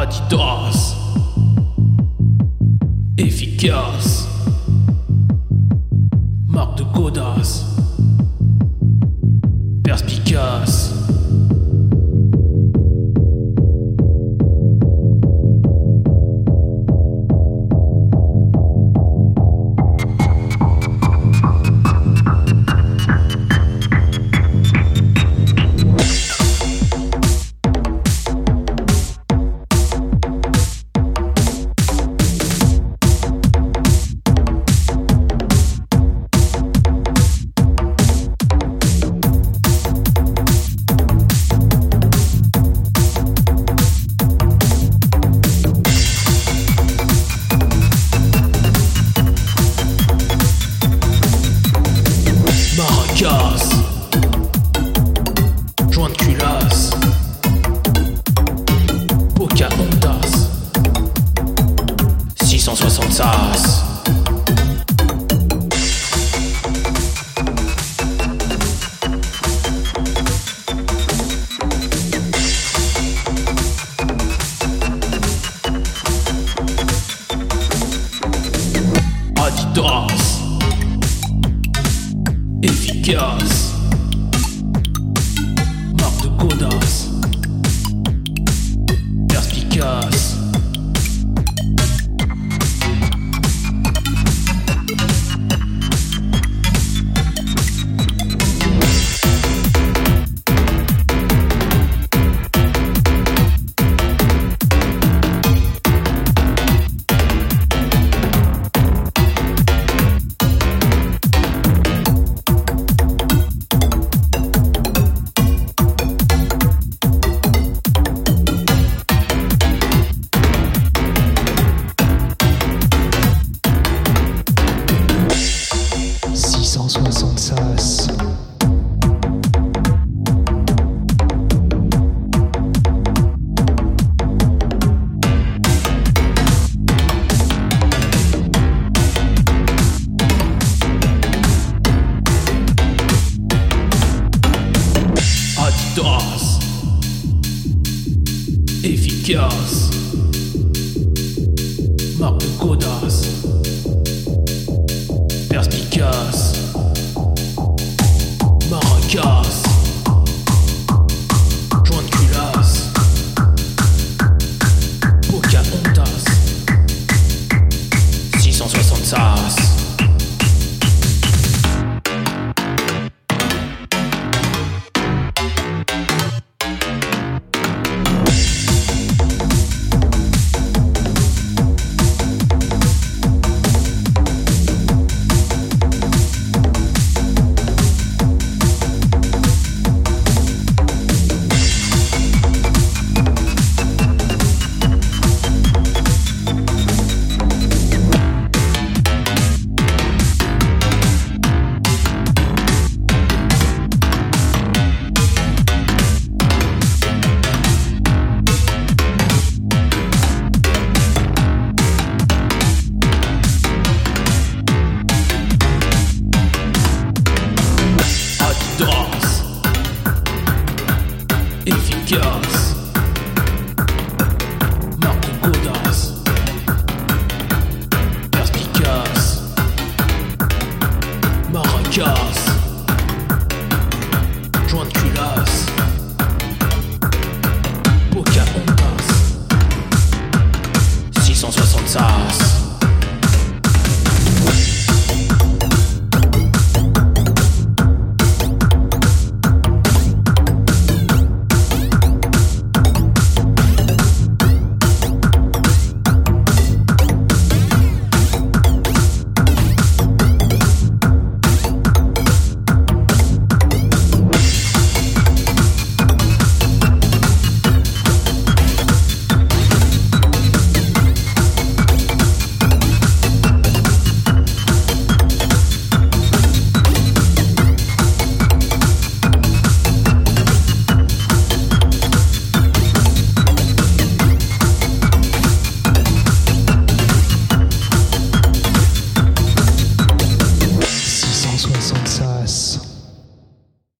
Adidas. Efficace. Marque de Godas. 660 sas. Adidas. Efficace. Marque de Godas. Perspicace Efficace. Marque de if you go.